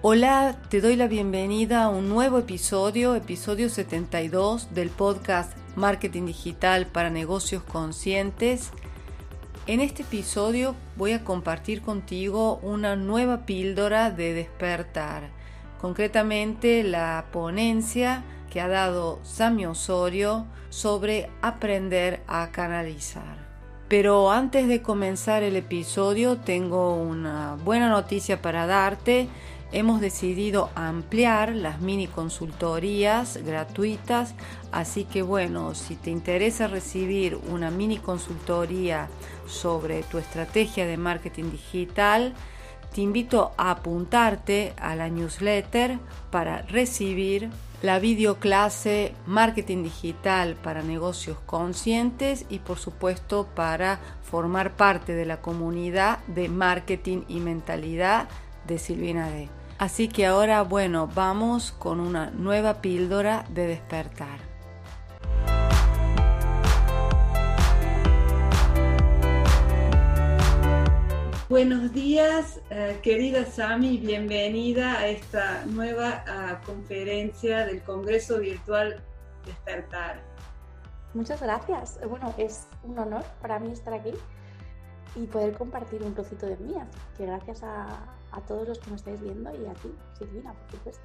Hola, te doy la bienvenida a un nuevo episodio, episodio 72 del podcast Marketing Digital para Negocios Conscientes. En este episodio voy a compartir contigo una nueva píldora de despertar, concretamente la ponencia que ha dado Sami Osorio sobre aprender a canalizar. Pero antes de comenzar el episodio tengo una buena noticia para darte hemos decidido ampliar las mini consultorías gratuitas, así que bueno, si te interesa recibir una mini consultoría sobre tu estrategia de marketing digital, te invito a apuntarte a la newsletter para recibir la videoclase Marketing Digital para Negocios Conscientes y por supuesto para formar parte de la comunidad de marketing y mentalidad de Silvina D. Así que ahora, bueno, vamos con una nueva píldora de despertar. Buenos días, eh, querida Sami, bienvenida a esta nueva ah, conferencia del Congreso Virtual Despertar. Muchas gracias. Bueno, es un honor para mí estar aquí y poder compartir un trocito de mí. que gracias a, a todos los que nos estáis viendo y a ti, Silvina, por supuesto.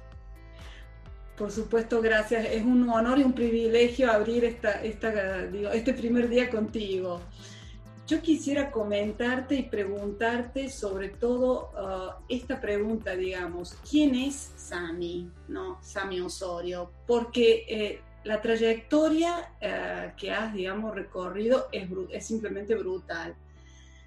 Por supuesto, gracias. Es un honor y un privilegio abrir esta, este primer día contigo. Yo quisiera comentarte y preguntarte sobre todo uh, esta pregunta, digamos, ¿quién es Sami? ¿No? Sami Osorio. Porque eh, la trayectoria eh, que has, digamos, recorrido es, es simplemente brutal.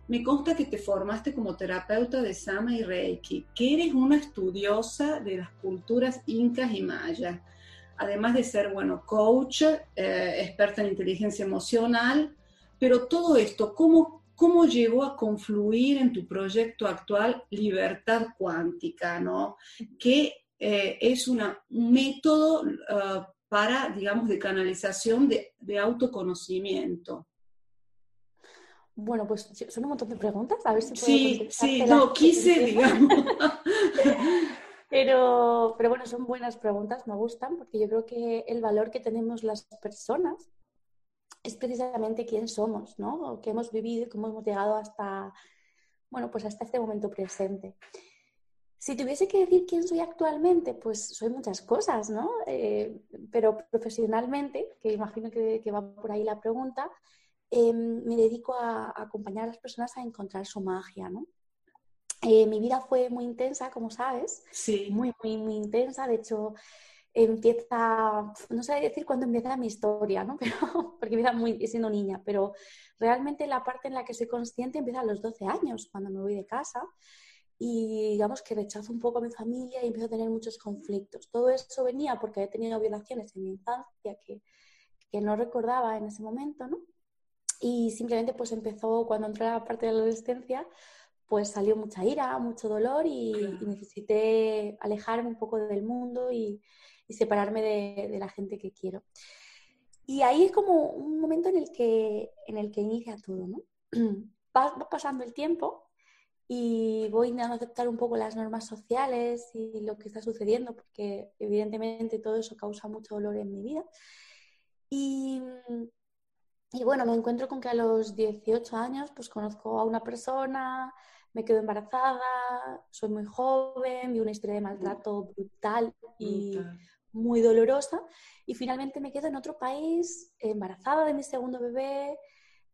Me consta que te formaste como terapeuta de Sama y Reiki, que eres una estudiosa de las culturas incas y mayas, además de ser, bueno, coach, eh, experta en inteligencia emocional, pero todo esto, ¿cómo, ¿cómo llegó a confluir en tu proyecto actual Libertad Cuántica, ¿no? que eh, es un método eh, para, digamos, de canalización de autoconocimiento? Bueno, pues son un montón de preguntas, a ver si puedo Sí, sí, no, quise, digamos. pero, pero bueno, son buenas preguntas, me gustan, porque yo creo que el valor que tenemos las personas es precisamente quién somos, ¿no? qué hemos vivido y cómo hemos llegado hasta, bueno, pues hasta este momento presente. Si tuviese que decir quién soy actualmente, pues soy muchas cosas, ¿no? Eh, pero profesionalmente, que imagino que, que va por ahí la pregunta, Em, me dedico a, acompañar a las personas a encontrar su magia, ¿no? Eh, mi vida fue muy intensa, como sabes. Sí. Muy, muy, muy intensa. De hecho, empieza, no sé decir cuándo empieza mi historia, ¿no? Pero, porque empieza muy, siendo niña, pero realmente la parte en la que soy consciente empieza a los 12 años, cuando me voy de casa y digamos que rechazo un poco a mi familia y empiezo a tener muchos conflictos. Todo eso venía porque he tenido violaciones en mi infancia que, que no recordaba en ese momento, ¿no? Y simplemente pues empezó, cuando entré a la parte de la adolescencia, pues salió mucha ira, mucho dolor y, necesité alejarme un poco del mundo y, separarme de, la gente que quiero. Y ahí es como un momento en el que, en el que inicia todo, ¿no? Va, pasando el tiempo y voy a aceptar un poco las normas sociales y lo que está sucediendo, porque evidentemente todo eso causa mucho dolor en mi vida. Y y bueno, me encuentro con que a los 18 años pues conozco a una persona, me quedo embarazada, soy muy joven, vi una historia de maltrato brutal y muy dolorosa y finalmente me quedo en otro país embarazada de mi segundo bebé,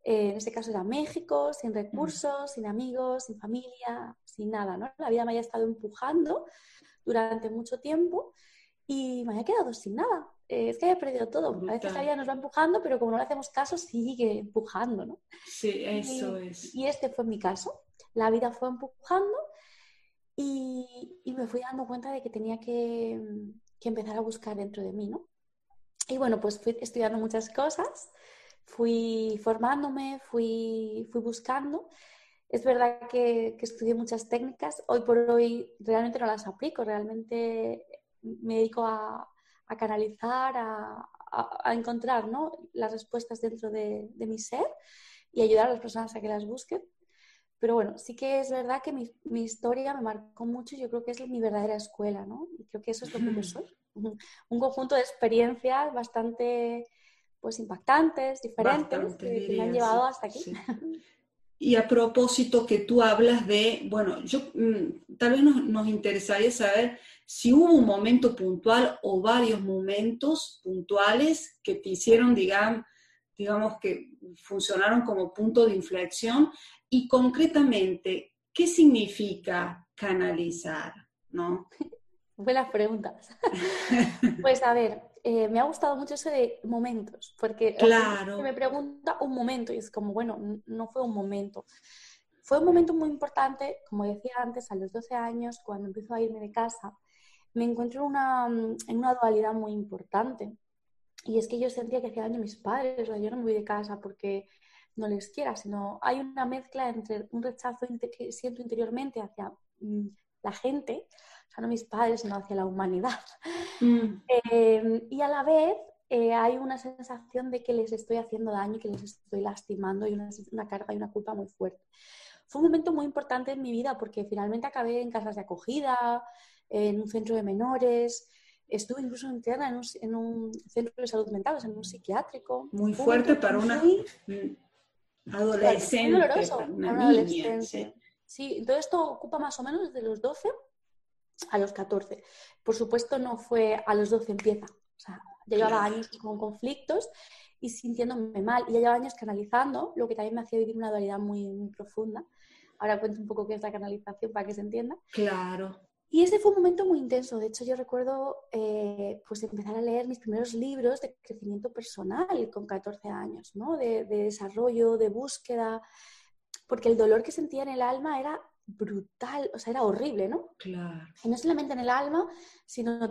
eh, en ese caso era México, sin recursos, sin amigos, sin familia, sin nada, ¿no? La vida me había estado empujando durante mucho tiempo y me había quedado sin nada. Eh, es que haya perdido todo. A veces la vida nos va empujando, pero como no le hacemos caso, sigue empujando, ¿no? Sí, eso es. Y este fue mi caso. La vida fue empujando Y, y, me fui dando cuenta de que tenía que, que, empezar a buscar dentro de mí, ¿no? Y bueno, pues fui estudiando muchas cosas, fui formándome, fui, fui buscando. Es verdad que, que estudié muchas técnicas, hoy por hoy realmente no las aplico, realmente me dedico a, a canalizar, a, a, encontrar ¿no? las respuestas dentro de, de, mi ser y ayudar a las personas a que las busquen. Pero bueno, sí que es verdad que mi, mi historia me marcó mucho y yo creo que es mi verdadera escuela, ¿no? Y creo que eso es lo que yo soy. Un conjunto de experiencias bastante pues impactantes, diferentes, que, me han llevado hasta aquí. Y a propósito que tú hablas de, bueno, yo mm, tal vez nos, nos, interesaría saber si hubo un momento puntual o varios momentos puntuales que te hicieron, digamos, digamos que funcionaron como punto de inflexión y concretamente, ¿qué significa canalizar? ¿No? Buenas preguntas. pues a ver, eh, me ha gustado mucho eso de momentos, porque claro. me pregunta un momento y es como, bueno, no fue un momento. Fue un momento muy importante, como decía antes, a los 12 años, cuando empezó a irme de casa, me encuentro en una, en una dualidad muy importante. Y es que yo sentía que hacía daño a mis padres, o yo no me voy de casa porque no les quiera, sino hay una mezcla entre un rechazo que siento interiormente hacia mm, la gente, o sea, no mis padres, sino hacia la humanidad. Mm. Em, y a la vez eh, hay una sensación de que les estoy haciendo daño, que les estoy lastimando y una, una carga y una culpa muy fuerte. Fue un momento muy importante en mi vida porque finalmente acabé en casas de acogida, en un centro de menores, estuve incluso interna en un, en un centro de salud mental, o sea, en un psiquiátrico. Muy fuerte para una adolescente. Muy doloroso para una, adolescente. Sí. Todo esto ocupa más o menos desde los 12 a los 14. Por supuesto, no fue a los 12 empieza. O sea, ya llevaba años con conflictos y sintiéndome mal. Y ya llevaba años canalizando, lo que también me hacía vivir una dualidad muy, muy profunda. Ahora cuento un poco qué es la canalización para que se entienda. Claro. Y ese fue un momento muy intenso. De hecho, yo recuerdo eh, pues empezar a leer mis primeros libros de crecimiento personal con 14 años, ¿no? de, desarrollo, de búsqueda, porque el dolor que sentía en el alma era brutal, o sea, era horrible, ¿no? Claro. Y no solamente en el alma, sino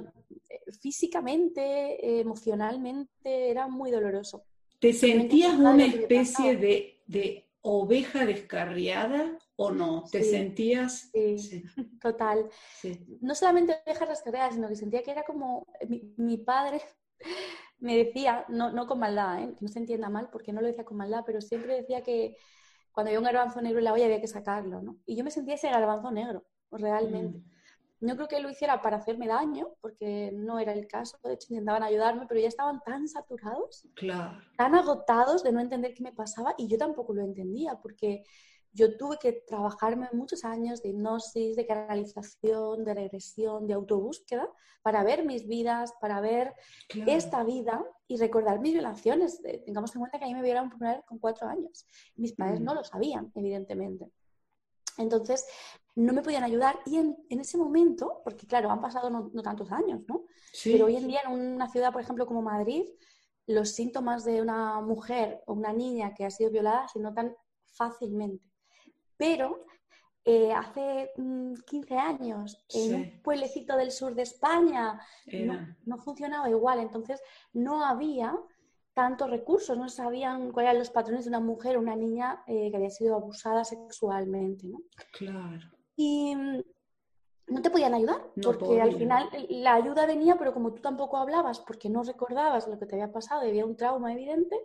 eh, físicamente, emocionalmente, era muy doloroso. ¿Te sentías una especie de, de oveja descarriada o no? ¿Te sentías? Sí, total. No solamente oveja descarriada, sino que sentía que era como mi, padre me decía, no, no con maldad, ¿eh? que no se entienda mal, porque no lo decía con maldad, pero siempre decía que cuando había un garbanzo negro en la olla había que sacarlo, ¿no? Y yo me sentía ese garbanzo negro, realmente. Mm. No creo que lo hiciera para hacerme daño, porque no era el caso. De hecho, intentaban ayudarme, pero ya estaban tan saturados, tan agotados de no entender qué me pasaba, y yo tampoco lo entendía, porque yo tuve que trabajarme muchos años de hipnosis, de canalización, de regresión, de autobúsqueda, para ver mis vidas, para ver esta vida y recordar mis violaciones. Tengamos en cuenta que a mí me violaron por primera vez con cuatro años. Mis padres mm. no lo sabían, evidentemente. Entonces, no me podían ayudar y en, ese momento, porque claro, han pasado no, tantos años, ¿no? Pero hoy en día en una ciudad, por ejemplo, como Madrid, los síntomas de una mujer o una niña que ha sido violada se notan fácilmente. Pero eh, hace 15 mm, años, en un pueblecito del sur de España, no, no, funcionaba igual. Entonces, no había tantos recursos, no sabían cuáles eran los patrones de una mujer o una niña eh, que había sido abusada sexualmente. ¿no? Claro. Y mm, no te podían ayudar, porque al final la ayuda venía, pero como tú tampoco hablabas, porque no recordabas lo que te había pasado y había un trauma evidente,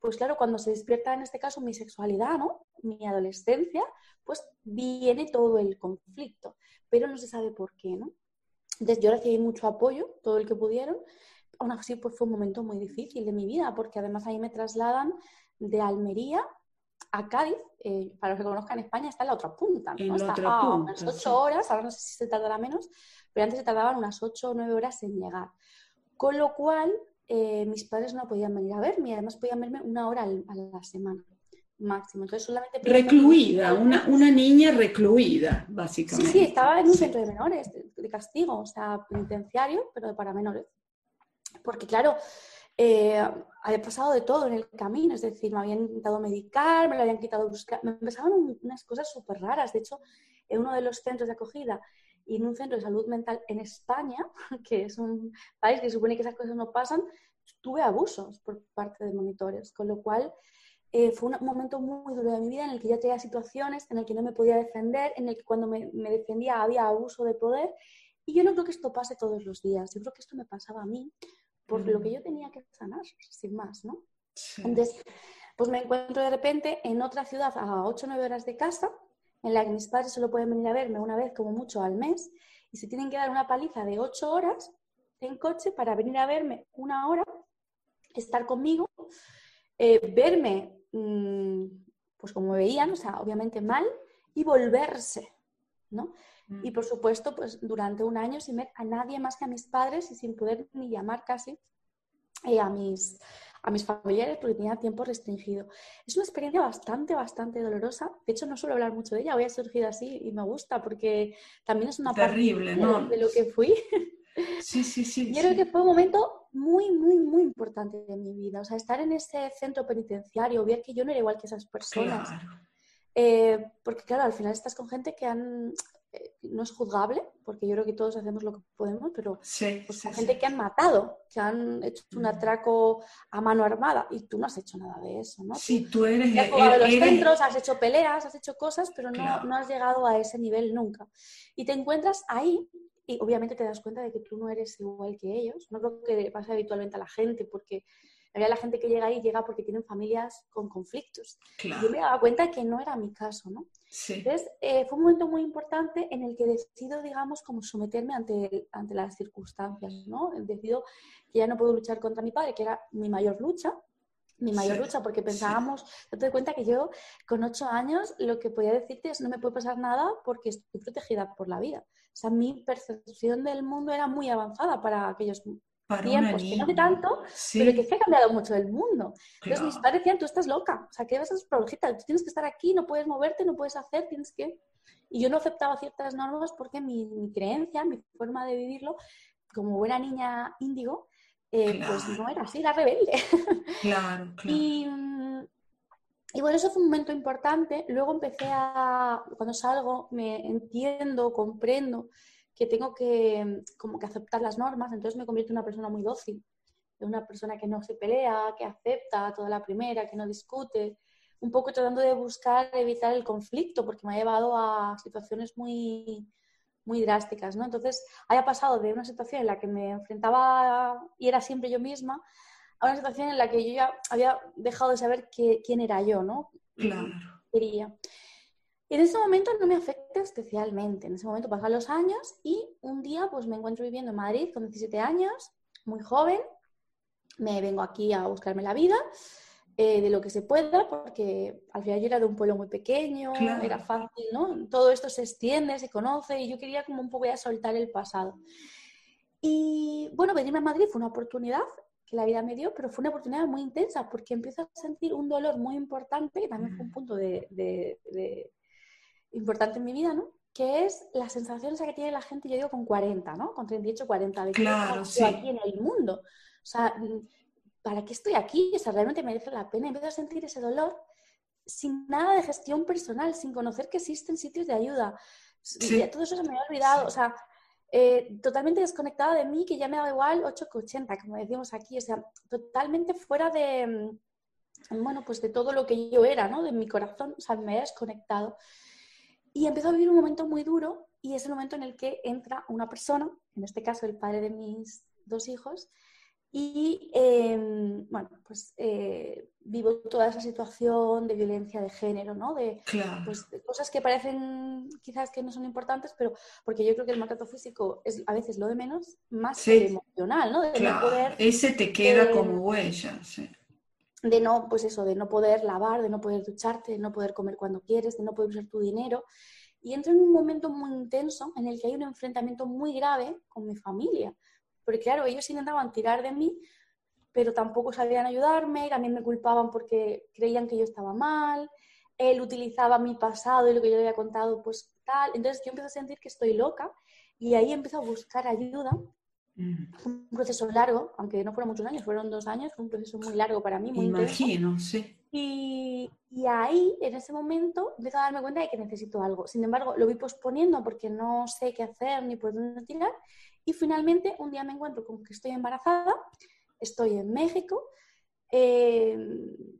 pues claro, cuando se despierta en este caso mi sexualidad, ¿no? Mi adolescencia, pues viene todo el conflicto, pero no se sabe por qué, ¿no? Entonces yo recibí mucho apoyo, todo el que pudieron, aún así pues fue un momento muy difícil de mi vida, porque además ahí me trasladan de Almería a Cádiz, eh, para los que conozcan España, está en la otra punta, ¿no? está a unas ocho horas, ahora no sé si se tardará menos, pero antes se tardaban unas ocho o nueve horas en llegar. Con lo cual, eh, mis padres no podían venir a verme y además podían verme una hora a la semana máximo. Entonces solamente recluida, una, una, niña recluida, básicamente. Sí, sí, estaba en un centro de menores, de, castigo, o sea, penitenciario, pero para menores. Porque claro, eh, había pasado de todo en el camino, es decir, me habían intentado medicar, me lo habían quitado buscar, me empezaban unas cosas súper raras. De hecho, en uno de los centros de acogida y en un centro de salud mental en España, que es un país que supone que esas cosas no pasan, tuve abusos por parte de monitores, con lo cual eh, fue un momento muy duro de mi vida en el que ya tenía situaciones en el que no me podía defender, en el que cuando me, defendía había abuso de poder. Y yo no creo que esto pase todos los días, yo creo que esto me pasaba a mí por lo que mm. yo tenía que sanar, sin más, ¿no? Entonces, pues me encuentro de repente en otra ciudad a 8 o 9 horas de casa, en la que mis padres solo pueden venir a verme una vez como mucho al mes, y se tienen que dar una paliza de 8 horas en coche para venir a verme una hora, estar conmigo, eh, verme Mm, pues como veían, o sea, obviamente mal, y volverse, ¿no? Mm. Y por supuesto, pues durante un año sin ver a nadie más que a mis padres y sin poder ni llamar casi eh, a, mis, a mis familiares porque tenía tiempo restringido. Es una experiencia bastante, bastante dolorosa. De hecho, no suelo hablar mucho de ella, voy a surgir así y me gusta porque también es una Terrible, parte ¿no? de, lo que fui. Sí, sí, sí. Yo creo que fue un momento muy, muy, muy importante de mi vida. O sea, estar en ese centro penitenciario, ver que yo no era igual que esas personas. Eh, porque, claro, al final estás con gente que han. Eh, no es juzgable, porque yo creo que todos hacemos lo que podemos, pero sí, pues, gente que han matado, que han hecho un atraco a mano armada y tú no has hecho nada de eso, ¿no? Sí, tú eres. Has jugado los centros, has hecho peleas, has hecho cosas, pero no, no has llegado a ese nivel nunca. Y te encuentras ahí y obviamente te das cuenta de que tú no eres igual que ellos. No creo que pase habitualmente a la gente, porque la gente que llega ahí llega porque tienen familias con conflictos. Yo me daba cuenta que no era mi caso, ¿no? Entonces, eh, fue un momento muy importante en el que decido, digamos, como someterme ante, ante las circunstancias, ¿no? Decido que ya no puedo luchar contra mi padre, que era mi mayor lucha, mi mayor lucha, porque pensábamos, te das cuenta que yo con ocho años lo que podía decirte es no me puede pasar nada porque estoy protegida por la vida. O sea, mi percepción del mundo era muy avanzada para aquellos tiempos, que no hace tanto, pero que se ha cambiado mucho el mundo. Entonces mis padres decían, tú estás loca, o sea, ¿qué vas a hacer Tú tienes que estar aquí, no puedes moverte, no puedes hacer, tienes que... Y yo no aceptaba ciertas normas porque mi, mi creencia, mi forma de vivirlo, como buena niña índigo, eh, pues no era así, era rebelde. Claro, claro. Y, y, bueno, eso fue un momento importante. Luego empecé a, cuando salgo, me entiendo, comprendo que tengo que como que aceptar las normas, entonces me convierto en una persona muy dócil, en una persona que no se pelea, que acepta toda la primera, que no discute, un poco tratando de buscar evitar el conflicto, porque me ha llevado a situaciones muy, muy drásticas, ¿no? Entonces, haya pasado de una situación en la que me enfrentaba y era siempre yo misma a una situación en la que yo ya había dejado de saber quién era yo, ¿no? Claro. Quería. Y en ese momento no me afecta especialmente. En ese momento pasan los años y un día pues me encuentro viviendo en Madrid con 17 años, muy joven. Me vengo aquí a buscarme la vida eh, de lo que se pueda, porque al final yo era de un pueblo muy pequeño, era fácil, ¿no? Todo esto se extiende, se conoce y yo quería como un poco ya soltar el pasado. Y bueno, venirme a Madrid fue una oportunidad que la vida me dio, pero fue una oportunidad muy intensa porque empiezo a sentir un dolor muy importante, que también fue un mm. punto de, importante en mi vida, ¿no? Que es la sensación esa que tiene la gente, yo digo, con 40, ¿no? Con 38, 40, de que claro, sí. aquí en el mundo. O sea, ¿para qué estoy aquí? O sea, realmente merece la pena. Empiezo a sentir ese dolor sin nada de gestión personal, sin conocer que existen sitios de ayuda. Todo eso se me ha olvidado. O sea, eh, totalmente desconectada de mí, que ya me da igual 8 que 80, como decimos aquí. O sea, totalmente fuera de, mm, bueno, pues de todo lo que yo era, ¿no? De mi corazón. O sea, me he desconectado. Y empiezo a vivir un momento muy duro y es el momento en el que entra una persona, en este caso el padre de mis dos hijos, y em, bueno, pues eh, vivo toda esa situación de violencia de género, ¿no? De, pues, cosas que parecen quizás que no son importantes, pero porque yo creo que el maltrato físico es a veces lo de menos, más emocional, ¿no? De no poder, Ese te queda como huella, sí. De no, pues eso, de no poder lavar, de no poder ducharte, de no poder comer cuando quieres, de no poder usar tu dinero. Y entro en un momento muy intenso en el que hay un enfrentamiento muy grave con mi familia porque claro, ellos intentaban tirar de mí, pero tampoco sabían ayudarme, también me culpaban porque creían que yo estaba mal, él utilizaba mi pasado y lo que yo le había contado, pues tal. Entonces yo empiezo a sentir que estoy loca y ahí empiezo a buscar ayuda. Un proceso largo, aunque no fueron muchos años, fueron dos años, fue un proceso muy largo para mí, muy Imagino, sí. Y, y, ahí, en ese momento, empecé a darme cuenta de que necesito algo. Sin embargo, lo vi posponiendo porque no sé qué hacer ni por dónde tirar. Y finalmente, un día me encuentro con que estoy embarazada, estoy en México, eh,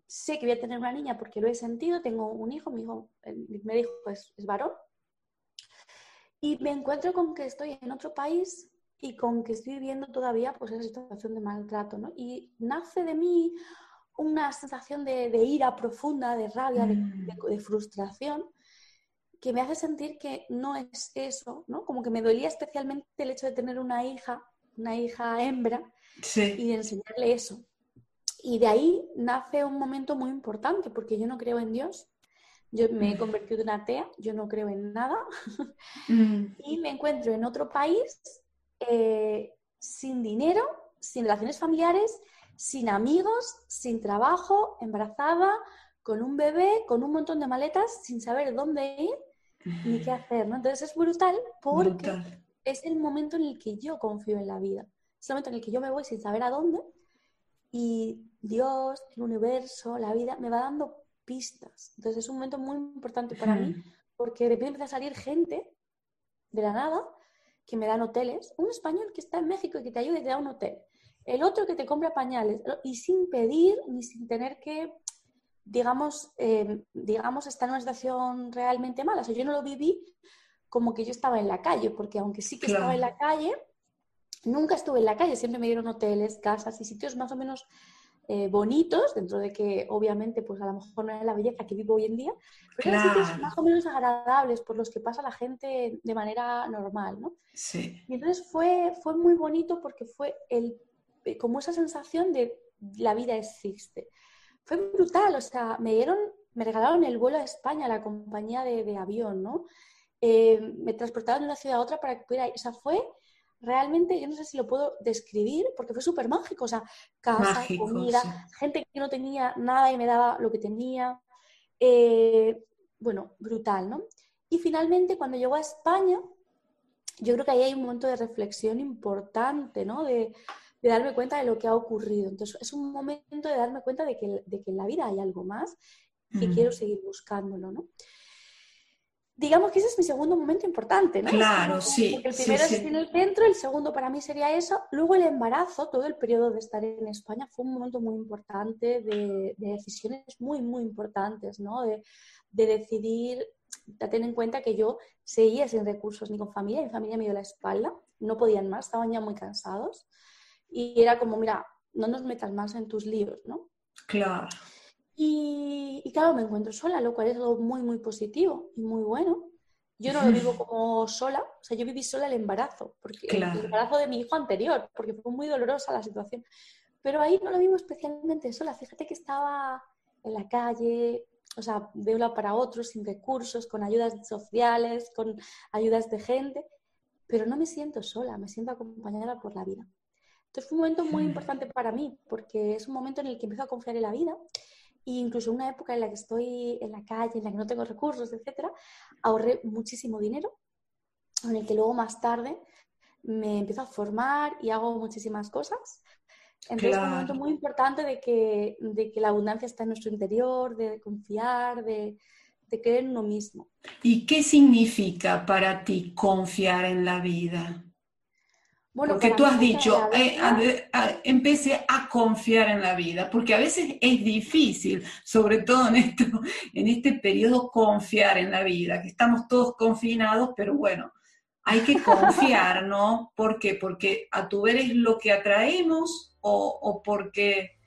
sé que voy a tener una niña porque lo he sentido, tengo un hijo, mi, hijo, mi primer hijo es, es varón, y me encuentro con que estoy en otro país y con que estoy viviendo todavía pues esa situación de maltrato, ¿no? Y nace de mí una sensación de, ira profunda, de rabia, mm. de, frustración, que me hace sentir que no es eso, ¿no? Como que me dolía especialmente el hecho de tener una hija, una hija hembra, y de enseñarle eso. Y de ahí nace un momento muy importante, porque yo no creo en Dios, yo me he mm. convertido en atea, yo no creo en nada, mm. y me encuentro en otro país eh, sin dinero, sin relaciones familiares, sin amigos, sin trabajo, embarazada, con un bebé, con un montón de maletas, sin saber dónde ir ni qué hacer. ¿no? Entonces es brutal porque es el momento en el que yo confío en la vida. Es el momento en el que yo me voy sin saber a dónde y Dios, el universo, la vida me va dando pistas. Entonces es un momento muy importante para mí porque de repente empieza a salir gente de la nada que me dan hoteles, un español que está en México y que te ayuda y te da un hotel, el otro que te compra pañales y sin pedir ni sin tener que, digamos, eh, digamos, estar en una situación realmente mala. O sea, yo no lo viví como que yo estaba en la calle, porque aunque sí que estaba en la calle, nunca estuve en la calle, siempre me dieron hoteles, casas y sitios más o menos eh, bonitos, dentro de que obviamente pues a lo mejor no es la belleza que vivo hoy en día, pero sitios más o menos agradables por los que pasa la gente de manera normal, ¿no? Sí. Y entonces fue, fue muy bonito porque fue el, como esa sensación de la vida existe. Fue brutal, o sea, me dieron, me regalaron el vuelo a España, la compañía de, de avión, ¿no? Eh, me transportaron de una ciudad a otra para que pudiera, o sea, fue realmente, yo no sé si lo puedo describir, porque fue súper mágico, o sea, casa, comida, gente que no tenía nada y me daba lo que tenía. Eh, bueno, brutal, ¿no? Y finalmente, cuando llegó a España, yo creo que ahí hay un momento de reflexión importante, ¿no? De, darme cuenta de lo que ha ocurrido. Entonces, es un momento de darme cuenta de que, de que en la vida hay algo más y quiero seguir buscándolo, ¿no? Digamos que ese es mi segundo momento importante, ¿no? Claro, sí. el primero es en el centro, el segundo para mí sería eso. Luego el embarazo, todo el periodo de estar en España fue un momento muy importante de, decisiones muy, muy importantes, ¿no? De, decidir, de tener en cuenta que yo seguía sin recursos ni con familia, mi familia me dio la espalda, no podían más, estaban ya muy cansados. Y era como, mira, no nos metas más en tus líos, ¿no? Claro. Y, claro, me encuentro sola, lo cual es algo muy, muy positivo y muy bueno. Yo no lo vivo como sola, o sea, yo viví sola el embarazo, porque el embarazo de mi hijo anterior, porque fue muy dolorosa la situación. Pero ahí no lo vivo especialmente sola. Fíjate que estaba en la calle, o sea, de un lado para otro, sin recursos, con ayudas sociales, con ayudas de gente, pero no me siento sola, me siento acompañada por la vida. Entonces fue un momento muy importante para mí, porque es un momento en el que empiezo a confiar en la vida y incluso una época en la que estoy en la calle, en la que no tengo recursos, etcétera, ahorré muchísimo dinero, en el que luego más tarde me empiezo a formar y hago muchísimas cosas. Entonces es un momento muy importante de que, de que la abundancia está en nuestro interior, de confiar, de, de creer en uno mismo. ¿Y qué significa para ti confiar en la vida? Porque tú has dicho, eh, empecé a confiar en la vida, porque a veces es difícil, sobre todo en, esto, en este periodo, confiar en la vida, que estamos todos confinados, pero bueno, hay que confiar, ¿no? ¿Por qué? Porque a tu ver es lo que atraemos o, o porque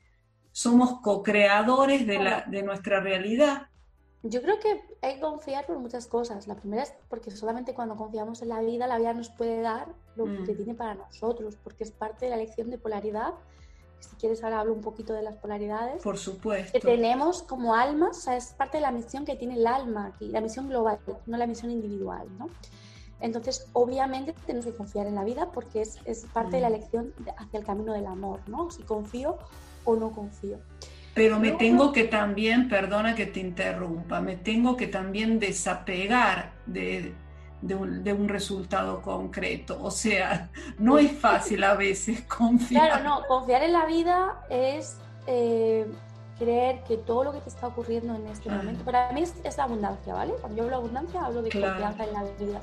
somos co-creadores de, de nuestra realidad. Yo creo que hay que confiar por muchas cosas. La primera es porque solamente cuando confiamos en la vida, la vida nos puede dar lo que mm. tiene para nosotros, porque es parte de la lección de polaridad. Si quieres, ahora hablo un poquito de las polaridades. Por supuesto. Que tenemos como almas, o sea, es parte de la misión que tiene el alma aquí, la misión global, no la misión individual, ¿no? Entonces, obviamente, tenemos que confiar en la vida porque es, es parte de la mm. lección hacia el camino del amor, ¿no? Si confío o no confío. Pero me tengo que también, perdona que te interrumpa, me tengo que también desapegar de, de un, resultado concreto. O sea, no es fácil a veces confiar. Claro, no, confiar en la vida es eh, creer que todo lo que te está ocurriendo en este momento, para mí es, la abundancia, ¿vale? Cuando yo hablo de abundancia hablo de confianza en la vida.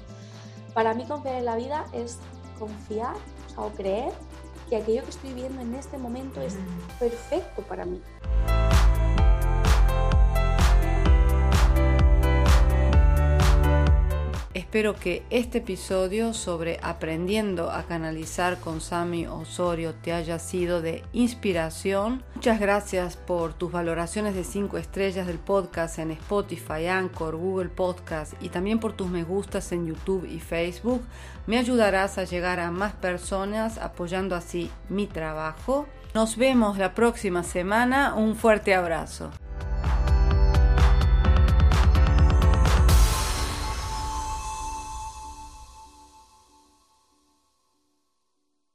Para mí confiar en la vida es confiar o creer que aquello que estoy viendo en este momento es perfecto para mí. Espero que este episodio sobre aprendiendo a canalizar con Sami Osorio te haya sido de inspiración. Muchas gracias por tus valoraciones de 5 estrellas del podcast en Spotify, Anchor, Google Podcast y también por tus me gustas en YouTube y Facebook. Me ayudarás a llegar a más personas apoyando así mi trabajo. Nos vemos la próxima semana. Un fuerte abrazo.